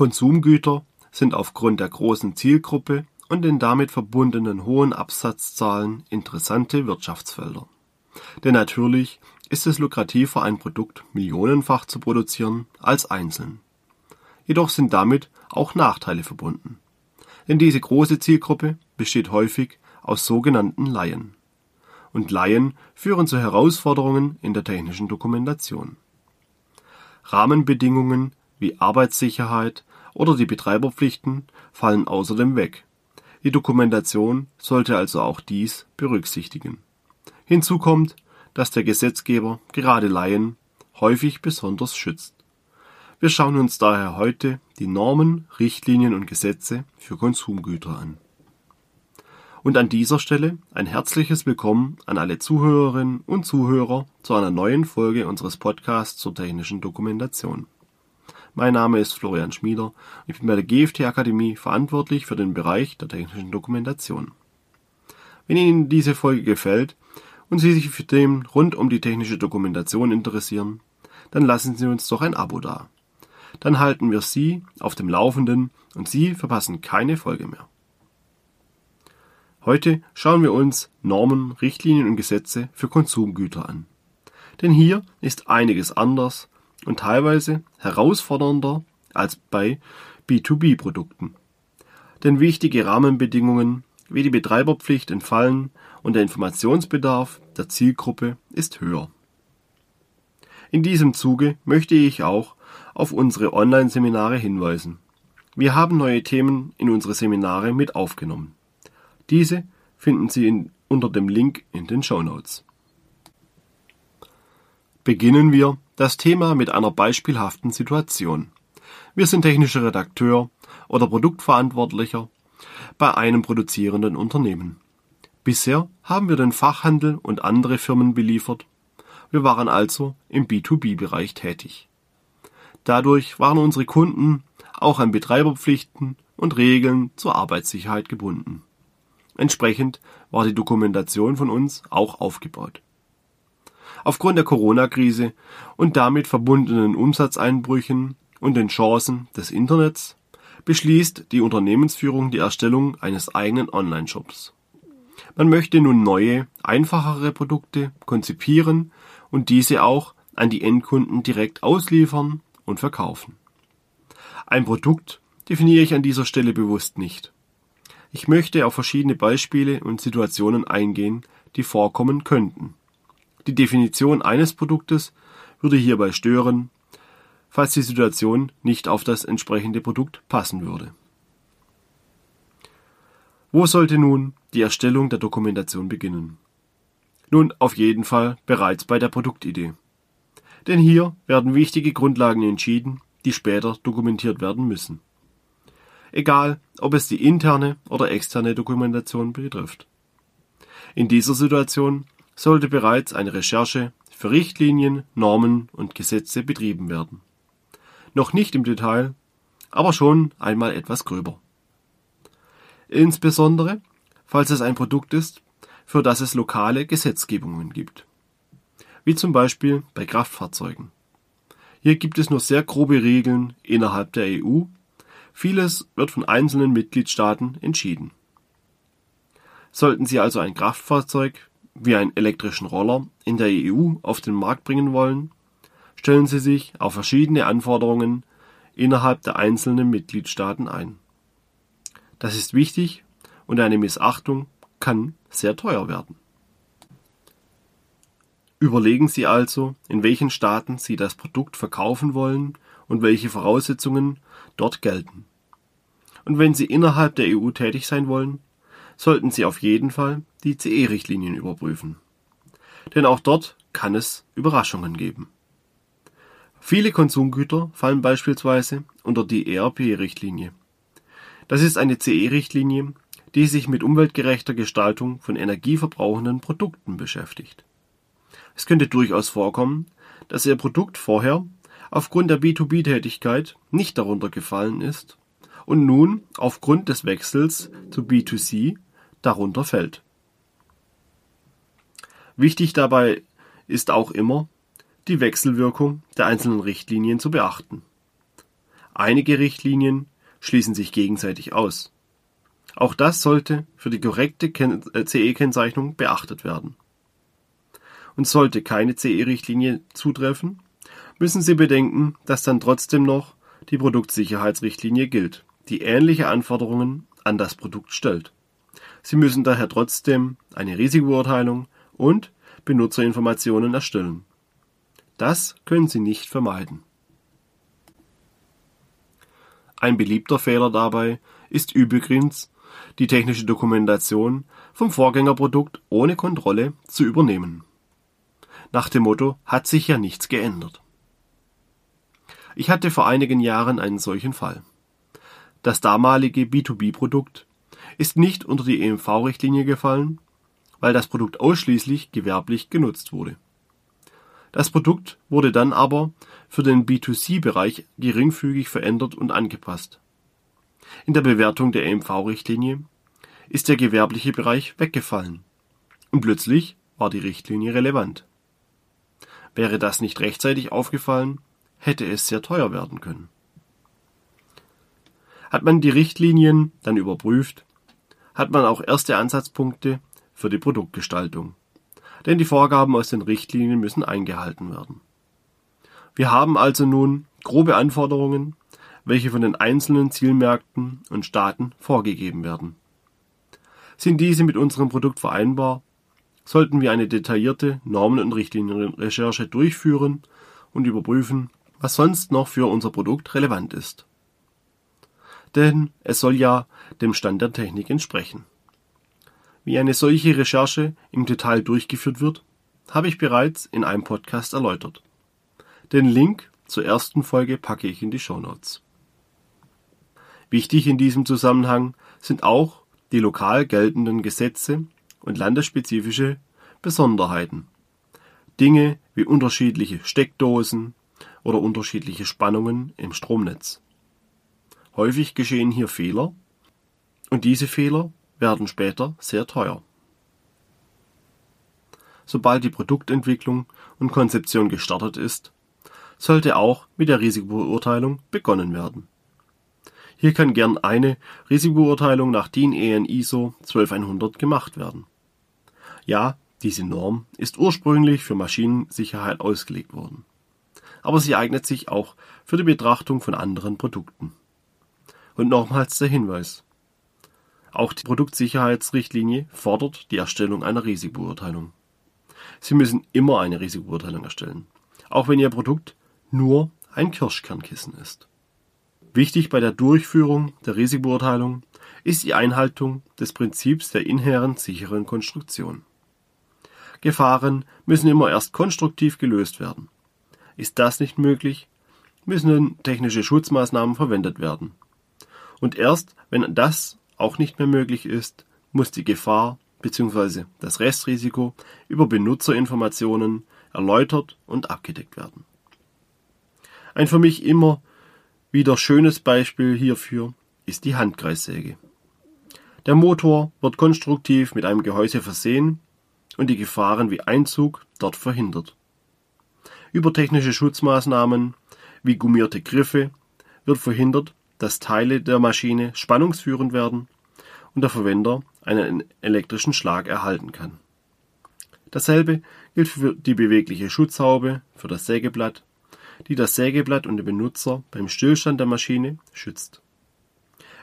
Konsumgüter sind aufgrund der großen Zielgruppe und den damit verbundenen hohen Absatzzahlen interessante Wirtschaftsfelder. Denn natürlich ist es lukrativer, ein Produkt millionenfach zu produzieren als einzeln. Jedoch sind damit auch Nachteile verbunden. Denn diese große Zielgruppe besteht häufig aus sogenannten Laien. Und Laien führen zu Herausforderungen in der technischen Dokumentation. Rahmenbedingungen wie Arbeitssicherheit oder die Betreiberpflichten fallen außerdem weg. Die Dokumentation sollte also auch dies berücksichtigen. Hinzu kommt, dass der Gesetzgeber gerade Laien häufig besonders schützt. Wir schauen uns daher heute die Normen, Richtlinien und Gesetze für Konsumgüter an. Und an dieser Stelle ein herzliches Willkommen an alle Zuhörerinnen und Zuhörer zu einer neuen Folge unseres Podcasts zur technischen Dokumentation. Mein Name ist Florian Schmieder und ich bin bei der GFT Akademie verantwortlich für den Bereich der technischen Dokumentation. Wenn Ihnen diese Folge gefällt und Sie sich für Themen rund um die technische Dokumentation interessieren, dann lassen Sie uns doch ein Abo da. Dann halten wir Sie auf dem Laufenden und Sie verpassen keine Folge mehr. Heute schauen wir uns Normen, Richtlinien und Gesetze für Konsumgüter an. Denn hier ist einiges anders und teilweise herausfordernder als bei B2B-Produkten. Denn wichtige Rahmenbedingungen wie die Betreiberpflicht entfallen und der Informationsbedarf der Zielgruppe ist höher. In diesem Zuge möchte ich auch auf unsere Online-Seminare hinweisen. Wir haben neue Themen in unsere Seminare mit aufgenommen. Diese finden Sie in, unter dem Link in den Show Notes. Beginnen wir das Thema mit einer beispielhaften Situation. Wir sind technischer Redakteur oder Produktverantwortlicher bei einem produzierenden Unternehmen. Bisher haben wir den Fachhandel und andere Firmen beliefert. Wir waren also im B2B-Bereich tätig. Dadurch waren unsere Kunden auch an Betreiberpflichten und Regeln zur Arbeitssicherheit gebunden. Entsprechend war die Dokumentation von uns auch aufgebaut. Aufgrund der Corona-Krise und damit verbundenen Umsatzeinbrüchen und den Chancen des Internets beschließt die Unternehmensführung die Erstellung eines eigenen Online-Shops. Man möchte nun neue, einfachere Produkte konzipieren und diese auch an die Endkunden direkt ausliefern und verkaufen. Ein Produkt definiere ich an dieser Stelle bewusst nicht. Ich möchte auf verschiedene Beispiele und Situationen eingehen, die vorkommen könnten. Die Definition eines Produktes würde hierbei stören, falls die Situation nicht auf das entsprechende Produkt passen würde. Wo sollte nun die Erstellung der Dokumentation beginnen? Nun auf jeden Fall bereits bei der Produktidee. Denn hier werden wichtige Grundlagen entschieden, die später dokumentiert werden müssen. Egal, ob es die interne oder externe Dokumentation betrifft. In dieser Situation sollte bereits eine Recherche für Richtlinien, Normen und Gesetze betrieben werden. Noch nicht im Detail, aber schon einmal etwas gröber. Insbesondere, falls es ein Produkt ist, für das es lokale Gesetzgebungen gibt. Wie zum Beispiel bei Kraftfahrzeugen. Hier gibt es nur sehr grobe Regeln innerhalb der EU. Vieles wird von einzelnen Mitgliedstaaten entschieden. Sollten Sie also ein Kraftfahrzeug wie einen elektrischen Roller in der EU auf den Markt bringen wollen, stellen sie sich auf verschiedene Anforderungen innerhalb der einzelnen Mitgliedstaaten ein. Das ist wichtig und eine Missachtung kann sehr teuer werden. Überlegen Sie also, in welchen Staaten Sie das Produkt verkaufen wollen und welche Voraussetzungen dort gelten. Und wenn Sie innerhalb der EU tätig sein wollen, sollten Sie auf jeden Fall die CE-Richtlinien überprüfen. Denn auch dort kann es Überraschungen geben. Viele Konsumgüter fallen beispielsweise unter die ERP-Richtlinie. Das ist eine CE-Richtlinie, die sich mit umweltgerechter Gestaltung von energieverbrauchenden Produkten beschäftigt. Es könnte durchaus vorkommen, dass Ihr Produkt vorher aufgrund der B2B-Tätigkeit nicht darunter gefallen ist und nun aufgrund des Wechsels zu B2C darunter fällt. Wichtig dabei ist auch immer, die Wechselwirkung der einzelnen Richtlinien zu beachten. Einige Richtlinien schließen sich gegenseitig aus. Auch das sollte für die korrekte CE-Kennzeichnung beachtet werden. Und sollte keine CE-Richtlinie zutreffen, müssen Sie bedenken, dass dann trotzdem noch die Produktsicherheitsrichtlinie gilt, die ähnliche Anforderungen an das Produkt stellt. Sie müssen daher trotzdem eine Risikobeurteilung und Benutzerinformationen erstellen. Das können Sie nicht vermeiden. Ein beliebter Fehler dabei ist übrigens, die technische Dokumentation vom Vorgängerprodukt ohne Kontrolle zu übernehmen. Nach dem Motto hat sich ja nichts geändert. Ich hatte vor einigen Jahren einen solchen Fall. Das damalige B2B-Produkt ist nicht unter die EMV-Richtlinie gefallen, weil das Produkt ausschließlich gewerblich genutzt wurde. Das Produkt wurde dann aber für den B2C-Bereich geringfügig verändert und angepasst. In der Bewertung der EMV-Richtlinie ist der gewerbliche Bereich weggefallen und plötzlich war die Richtlinie relevant. Wäre das nicht rechtzeitig aufgefallen, hätte es sehr teuer werden können. Hat man die Richtlinien dann überprüft, hat man auch erste Ansatzpunkte für die Produktgestaltung. Denn die Vorgaben aus den Richtlinien müssen eingehalten werden. Wir haben also nun grobe Anforderungen, welche von den einzelnen Zielmärkten und Staaten vorgegeben werden. Sind diese mit unserem Produkt vereinbar, sollten wir eine detaillierte Normen- und Richtlinienrecherche durchführen und überprüfen, was sonst noch für unser Produkt relevant ist. Denn es soll ja dem Stand der Technik entsprechen. Wie eine solche Recherche im Detail durchgeführt wird, habe ich bereits in einem Podcast erläutert. Den Link zur ersten Folge packe ich in die Show Notes. Wichtig in diesem Zusammenhang sind auch die lokal geltenden Gesetze und landesspezifische Besonderheiten. Dinge wie unterschiedliche Steckdosen oder unterschiedliche Spannungen im Stromnetz. Häufig geschehen hier Fehler und diese Fehler werden später sehr teuer. Sobald die Produktentwicklung und Konzeption gestartet ist, sollte auch mit der Risikobeurteilung begonnen werden. Hier kann gern eine Risikobeurteilung nach DIN EN ISO 12100 gemacht werden. Ja, diese Norm ist ursprünglich für Maschinensicherheit ausgelegt worden. Aber sie eignet sich auch für die Betrachtung von anderen Produkten. Und nochmals der Hinweis. Auch die Produktsicherheitsrichtlinie fordert die Erstellung einer Risikobeurteilung. Sie müssen immer eine Risikobeurteilung erstellen, auch wenn Ihr Produkt nur ein Kirschkernkissen ist. Wichtig bei der Durchführung der Risikobeurteilung ist die Einhaltung des Prinzips der inhärent sicheren Konstruktion. Gefahren müssen immer erst konstruktiv gelöst werden. Ist das nicht möglich, müssen technische Schutzmaßnahmen verwendet werden. Und erst wenn das auch nicht mehr möglich ist, muss die Gefahr bzw. das Restrisiko über Benutzerinformationen erläutert und abgedeckt werden. Ein für mich immer wieder schönes Beispiel hierfür ist die Handkreissäge. Der Motor wird konstruktiv mit einem Gehäuse versehen und die Gefahren wie Einzug dort verhindert. Über technische Schutzmaßnahmen wie gummierte Griffe wird verhindert, dass Teile der Maschine spannungsführend werden und der Verwender einen elektrischen Schlag erhalten kann. Dasselbe gilt für die bewegliche Schutzhaube für das Sägeblatt die das Sägeblatt und den Benutzer beim Stillstand der Maschine schützt.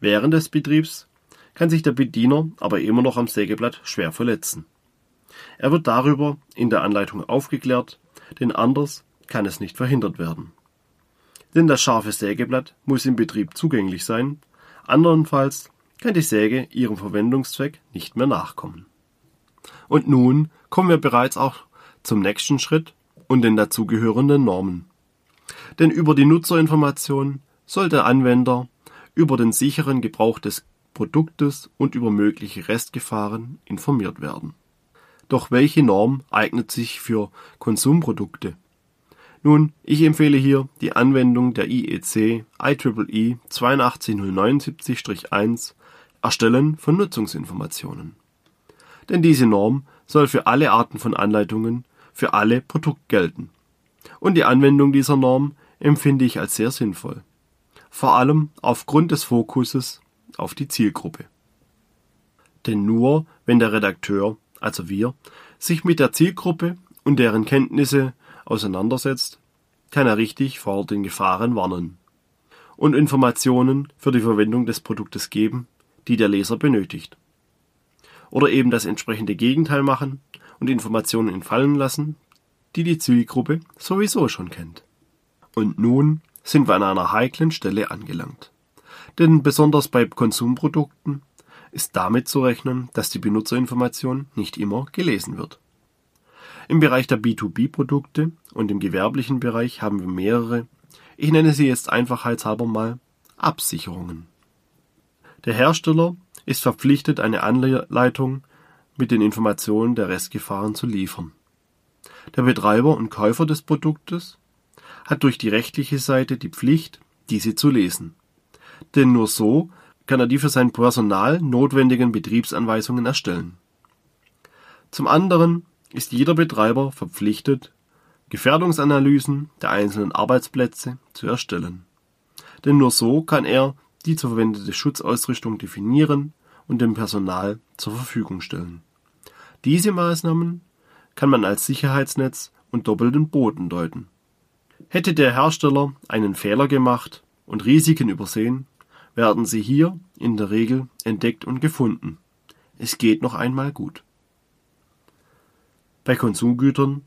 Während des Betriebs kann sich der Bediener aber immer noch am Sägeblatt schwer verletzen. Er wird darüber in der Anleitung aufgeklärt, denn anders kann es nicht verhindert werden. Denn das scharfe Sägeblatt muss im Betrieb zugänglich sein, andernfalls kann die Säge ihrem Verwendungszweck nicht mehr nachkommen. Und nun kommen wir bereits auch zum nächsten Schritt und den dazugehörenden Normen denn über die Nutzerinformation soll der Anwender über den sicheren Gebrauch des Produktes und über mögliche Restgefahren informiert werden. Doch welche Norm eignet sich für Konsumprodukte? Nun, ich empfehle hier die Anwendung der IEC IEEE 82079-1 Erstellen von Nutzungsinformationen. Denn diese Norm soll für alle Arten von Anleitungen für alle Produkte gelten. Und die Anwendung dieser Norm empfinde ich als sehr sinnvoll. vor allem aufgrund des Fokuses auf die Zielgruppe. Denn nur wenn der Redakteur, also wir, sich mit der Zielgruppe und deren Kenntnisse auseinandersetzt, kann er richtig vor den Gefahren warnen und Informationen für die Verwendung des Produktes geben, die der Leser benötigt. Oder eben das entsprechende Gegenteil machen und Informationen entfallen lassen, die die Zielgruppe sowieso schon kennt. Und nun sind wir an einer heiklen Stelle angelangt. Denn besonders bei Konsumprodukten ist damit zu rechnen, dass die Benutzerinformation nicht immer gelesen wird. Im Bereich der B2B-Produkte und im gewerblichen Bereich haben wir mehrere, ich nenne sie jetzt einfachheitshalber mal Absicherungen. Der Hersteller ist verpflichtet, eine Anleitung mit den Informationen der Restgefahren zu liefern. Der Betreiber und Käufer des Produktes hat durch die rechtliche Seite die Pflicht, diese zu lesen. Denn nur so kann er die für sein Personal notwendigen Betriebsanweisungen erstellen. Zum anderen ist jeder Betreiber verpflichtet, Gefährdungsanalysen der einzelnen Arbeitsplätze zu erstellen. Denn nur so kann er die zu verwendete Schutzausrüstung definieren und dem Personal zur Verfügung stellen. Diese Maßnahmen kann man als Sicherheitsnetz und doppelten Boden deuten. Hätte der Hersteller einen Fehler gemacht und Risiken übersehen, werden sie hier in der Regel entdeckt und gefunden. Es geht noch einmal gut. Bei Konsumgütern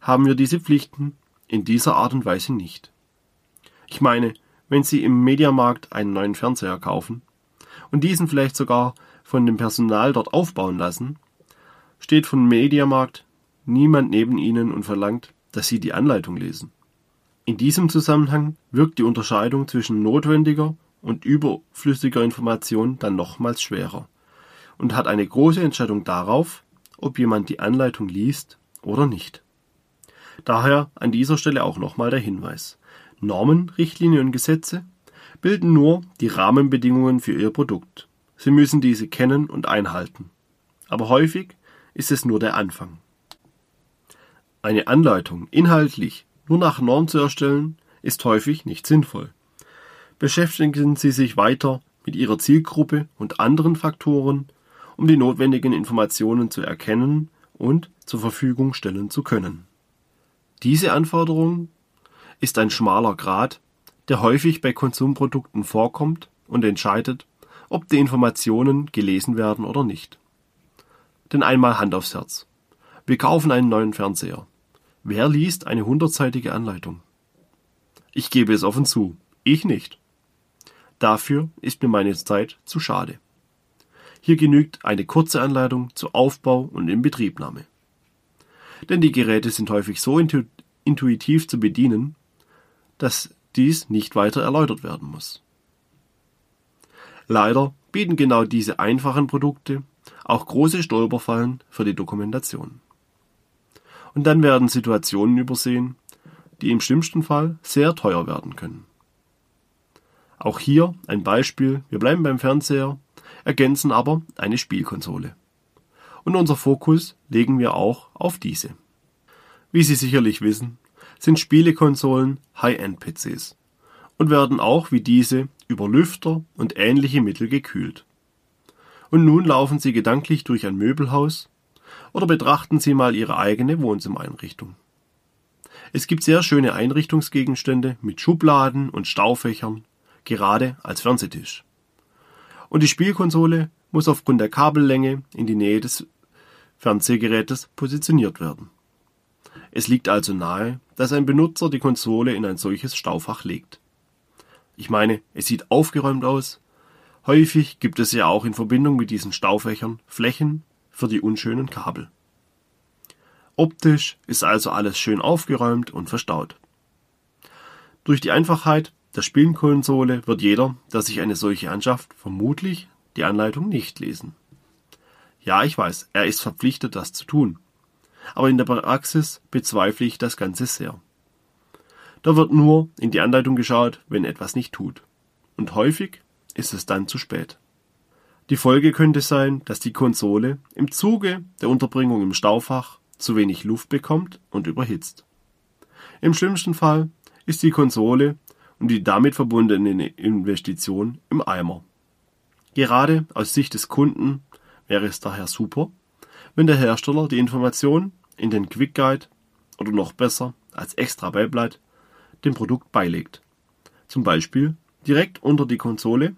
haben wir diese Pflichten in dieser Art und Weise nicht. Ich meine, wenn Sie im Mediamarkt einen neuen Fernseher kaufen und diesen vielleicht sogar von dem Personal dort aufbauen lassen, steht von Mediamarkt niemand neben Ihnen und verlangt, dass Sie die Anleitung lesen. In diesem Zusammenhang wirkt die Unterscheidung zwischen notwendiger und überflüssiger Information dann nochmals schwerer und hat eine große Entscheidung darauf, ob jemand die Anleitung liest oder nicht. Daher an dieser Stelle auch nochmal der Hinweis. Normen, Richtlinien und Gesetze bilden nur die Rahmenbedingungen für Ihr Produkt. Sie müssen diese kennen und einhalten. Aber häufig ist es nur der Anfang. Eine Anleitung inhaltlich nur nach Norm zu erstellen, ist häufig nicht sinnvoll. Beschäftigen Sie sich weiter mit Ihrer Zielgruppe und anderen Faktoren, um die notwendigen Informationen zu erkennen und zur Verfügung stellen zu können. Diese Anforderung ist ein schmaler Grat, der häufig bei Konsumprodukten vorkommt und entscheidet, ob die Informationen gelesen werden oder nicht. Denn einmal Hand aufs Herz. Wir kaufen einen neuen Fernseher. Wer liest eine hundertseitige Anleitung? Ich gebe es offen zu, ich nicht. Dafür ist mir meine Zeit zu schade. Hier genügt eine kurze Anleitung zu Aufbau und Inbetriebnahme. Denn die Geräte sind häufig so intuitiv zu bedienen, dass dies nicht weiter erläutert werden muss. Leider bieten genau diese einfachen Produkte auch große Stolperfallen für die Dokumentation. Und dann werden Situationen übersehen, die im schlimmsten Fall sehr teuer werden können. Auch hier ein Beispiel, wir bleiben beim Fernseher, ergänzen aber eine Spielkonsole. Und unser Fokus legen wir auch auf diese. Wie Sie sicherlich wissen, sind Spielekonsolen High-End-PCs und werden auch wie diese über Lüfter und ähnliche Mittel gekühlt. Und nun laufen Sie gedanklich durch ein Möbelhaus oder betrachten Sie mal Ihre eigene Wohnzimmereinrichtung. Es gibt sehr schöne Einrichtungsgegenstände mit Schubladen und Staufächern, gerade als Fernsehtisch. Und die Spielkonsole muss aufgrund der Kabellänge in die Nähe des Fernsehgerätes positioniert werden. Es liegt also nahe, dass ein Benutzer die Konsole in ein solches Staufach legt. Ich meine, es sieht aufgeräumt aus. Häufig gibt es ja auch in Verbindung mit diesen Staufächern Flächen für die unschönen Kabel. Optisch ist also alles schön aufgeräumt und verstaut. Durch die Einfachheit der Spielkonsole wird jeder, der sich eine solche anschafft, vermutlich die Anleitung nicht lesen. Ja, ich weiß, er ist verpflichtet, das zu tun. Aber in der Praxis bezweifle ich das Ganze sehr. Da wird nur in die Anleitung geschaut, wenn etwas nicht tut. Und häufig ist es dann zu spät. Die Folge könnte sein, dass die Konsole im Zuge der Unterbringung im Staufach zu wenig Luft bekommt und überhitzt. Im schlimmsten Fall ist die Konsole und die damit verbundene Investition im Eimer. Gerade aus Sicht des Kunden wäre es daher super, wenn der Hersteller die Information in den Quick Guide oder noch besser als extra Beiblatt dem Produkt beilegt. Zum Beispiel direkt unter die Konsole,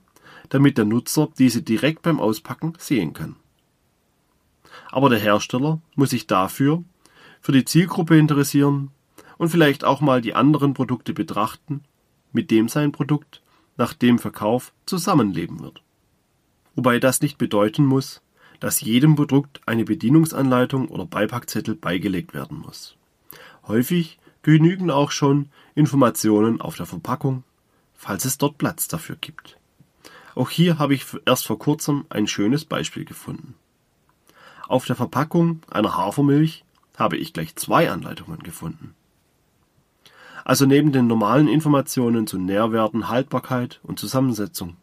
damit der Nutzer diese direkt beim Auspacken sehen kann. Aber der Hersteller muss sich dafür für die Zielgruppe interessieren und vielleicht auch mal die anderen Produkte betrachten, mit dem sein Produkt nach dem Verkauf zusammenleben wird. Wobei das nicht bedeuten muss, dass jedem Produkt eine Bedienungsanleitung oder Beipackzettel beigelegt werden muss. Häufig genügen auch schon Informationen auf der Verpackung, falls es dort Platz dafür gibt. Auch hier habe ich erst vor kurzem ein schönes Beispiel gefunden. Auf der Verpackung einer Hafermilch habe ich gleich zwei Anleitungen gefunden. Also neben den normalen Informationen zu Nährwerten, Haltbarkeit und Zusammensetzung.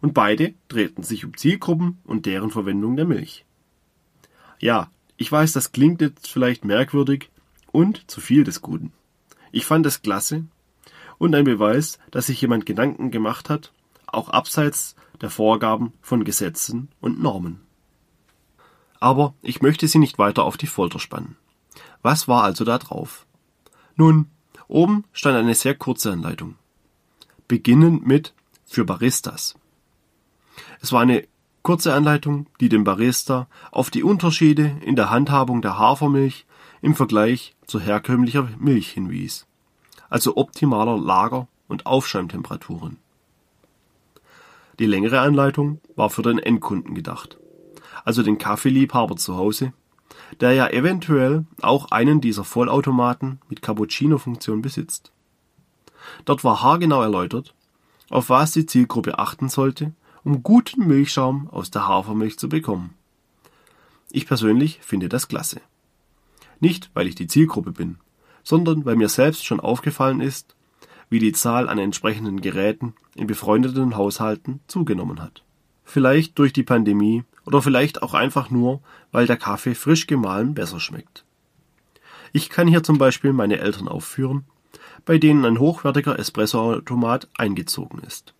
Und beide drehten sich um Zielgruppen und deren Verwendung der Milch. Ja, ich weiß, das klingt jetzt vielleicht merkwürdig und zu viel des Guten. Ich fand es klasse und ein Beweis, dass sich jemand Gedanken gemacht hat, auch abseits der Vorgaben von Gesetzen und Normen. Aber ich möchte Sie nicht weiter auf die Folter spannen. Was war also da drauf? Nun, oben stand eine sehr kurze Anleitung. Beginnend mit für Baristas. Es war eine kurze Anleitung, die dem Barista auf die Unterschiede in der Handhabung der Hafermilch im Vergleich zu herkömmlicher Milch hinwies, also optimaler Lager- und Aufschäumtemperaturen. Die längere Anleitung war für den Endkunden gedacht also den Kaffeeliebhaber zu Hause, der ja eventuell auch einen dieser Vollautomaten mit Cappuccino-Funktion besitzt. Dort war haargenau erläutert, auf was die Zielgruppe achten sollte, um guten Milchschaum aus der Hafermilch zu bekommen. Ich persönlich finde das klasse. Nicht, weil ich die Zielgruppe bin, sondern weil mir selbst schon aufgefallen ist, wie die Zahl an entsprechenden Geräten in befreundeten Haushalten zugenommen hat. Vielleicht durch die Pandemie oder vielleicht auch einfach nur, weil der Kaffee frisch gemahlen besser schmeckt. Ich kann hier zum Beispiel meine Eltern aufführen, bei denen ein hochwertiger Espressoautomat eingezogen ist.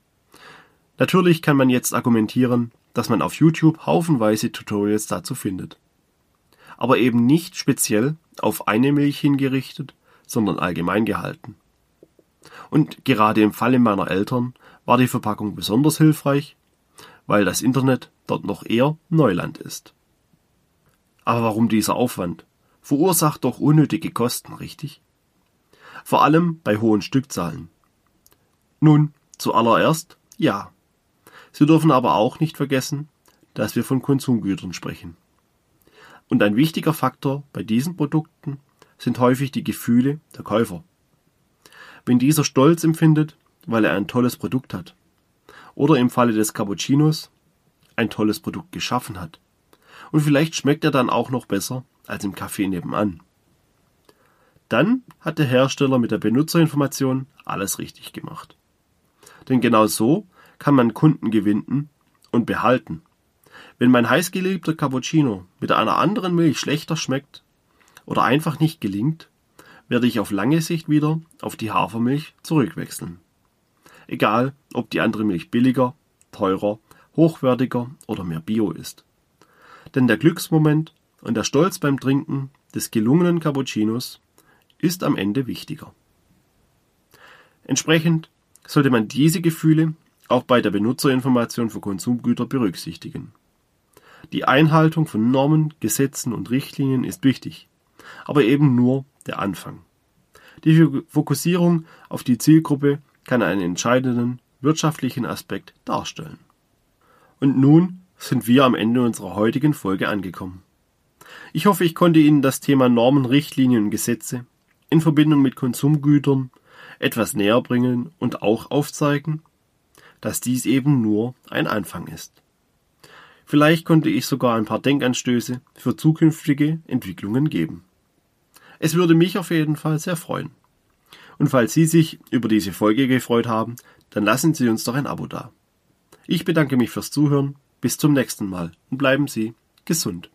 Natürlich kann man jetzt argumentieren, dass man auf YouTube haufenweise Tutorials dazu findet. Aber eben nicht speziell auf eine Milch hingerichtet, sondern allgemein gehalten. Und gerade im Falle meiner Eltern war die Verpackung besonders hilfreich, weil das Internet dort noch eher Neuland ist. Aber warum dieser Aufwand? Verursacht doch unnötige Kosten, richtig? Vor allem bei hohen Stückzahlen. Nun, zuallererst ja. Sie dürfen aber auch nicht vergessen, dass wir von Konsumgütern sprechen. Und ein wichtiger Faktor bei diesen Produkten sind häufig die Gefühle der Käufer. Wenn dieser Stolz empfindet, weil er ein tolles Produkt hat, oder im Falle des Cappuccinos ein tolles Produkt geschaffen hat. Und vielleicht schmeckt er dann auch noch besser als im Café nebenan. Dann hat der Hersteller mit der Benutzerinformation alles richtig gemacht. Denn genau so kann man Kunden gewinnen und behalten. Wenn mein heißgeliebter Cappuccino mit einer anderen Milch schlechter schmeckt oder einfach nicht gelingt, werde ich auf lange Sicht wieder auf die Hafermilch zurückwechseln. Egal, ob die andere Milch billiger, teurer hochwertiger oder mehr Bio ist. Denn der Glücksmoment und der Stolz beim Trinken des gelungenen Cappuccinos ist am Ende wichtiger. Entsprechend sollte man diese Gefühle auch bei der Benutzerinformation für Konsumgüter berücksichtigen. Die Einhaltung von Normen, Gesetzen und Richtlinien ist wichtig, aber eben nur der Anfang. Die Fokussierung auf die Zielgruppe kann einen entscheidenden wirtschaftlichen Aspekt darstellen. Und nun sind wir am Ende unserer heutigen Folge angekommen. Ich hoffe, ich konnte Ihnen das Thema Normen, Richtlinien und Gesetze in Verbindung mit Konsumgütern etwas näher bringen und auch aufzeigen, dass dies eben nur ein Anfang ist. Vielleicht konnte ich sogar ein paar Denkanstöße für zukünftige Entwicklungen geben. Es würde mich auf jeden Fall sehr freuen. Und falls Sie sich über diese Folge gefreut haben, dann lassen Sie uns doch ein Abo da. Ich bedanke mich fürs Zuhören. Bis zum nächsten Mal und bleiben Sie gesund.